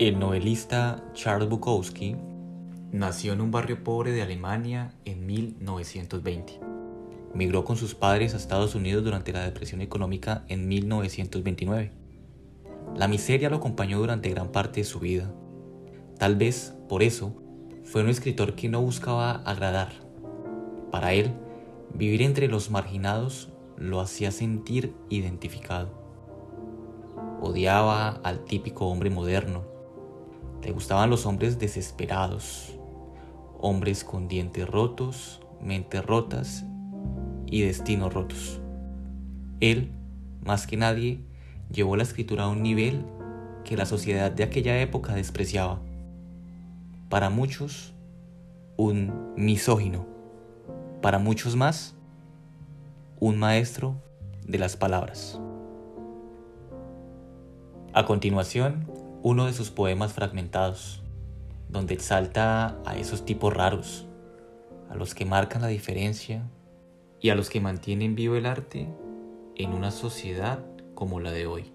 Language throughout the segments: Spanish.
El novelista Charles Bukowski nació en un barrio pobre de Alemania en 1920. Migró con sus padres a Estados Unidos durante la depresión económica en 1929. La miseria lo acompañó durante gran parte de su vida. Tal vez, por eso, fue un escritor que no buscaba agradar. Para él, vivir entre los marginados lo hacía sentir identificado. Odiaba al típico hombre moderno, le gustaban los hombres desesperados, hombres con dientes rotos, mentes rotas y destinos rotos. Él, más que nadie, llevó la escritura a un nivel que la sociedad de aquella época despreciaba. Para muchos, un misógino. Para muchos más, un maestro de las palabras. A continuación, uno de sus poemas fragmentados, donde exalta a esos tipos raros, a los que marcan la diferencia y a los que mantienen vivo el arte en una sociedad como la de hoy.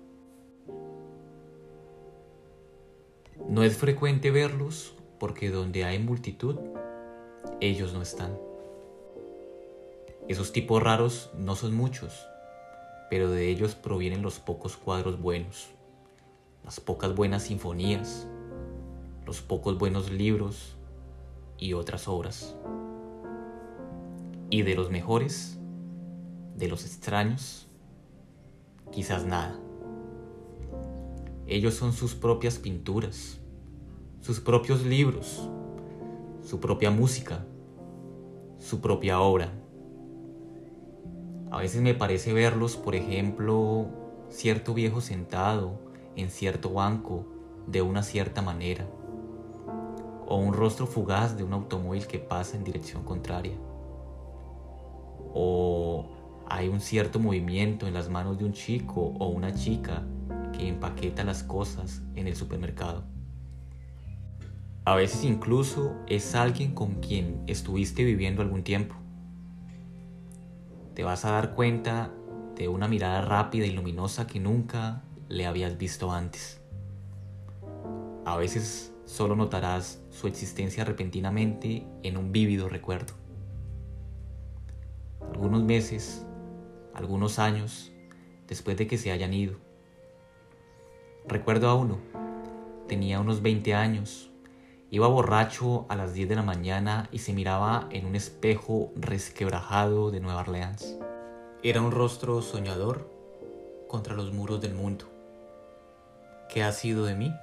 No es frecuente verlos porque donde hay multitud, ellos no están. Esos tipos raros no son muchos, pero de ellos provienen los pocos cuadros buenos las pocas buenas sinfonías, los pocos buenos libros y otras obras. Y de los mejores, de los extraños, quizás nada. Ellos son sus propias pinturas, sus propios libros, su propia música, su propia obra. A veces me parece verlos, por ejemplo, cierto viejo sentado en cierto banco de una cierta manera, o un rostro fugaz de un automóvil que pasa en dirección contraria, o hay un cierto movimiento en las manos de un chico o una chica que empaqueta las cosas en el supermercado. A veces incluso es alguien con quien estuviste viviendo algún tiempo. Te vas a dar cuenta de una mirada rápida y luminosa que nunca le habías visto antes. A veces solo notarás su existencia repentinamente en un vívido recuerdo. Algunos meses, algunos años después de que se hayan ido. Recuerdo a uno, tenía unos 20 años, iba borracho a las 10 de la mañana y se miraba en un espejo resquebrajado de Nueva Orleans. Era un rostro soñador contra los muros del mundo. ¿Qué ha sido de mí?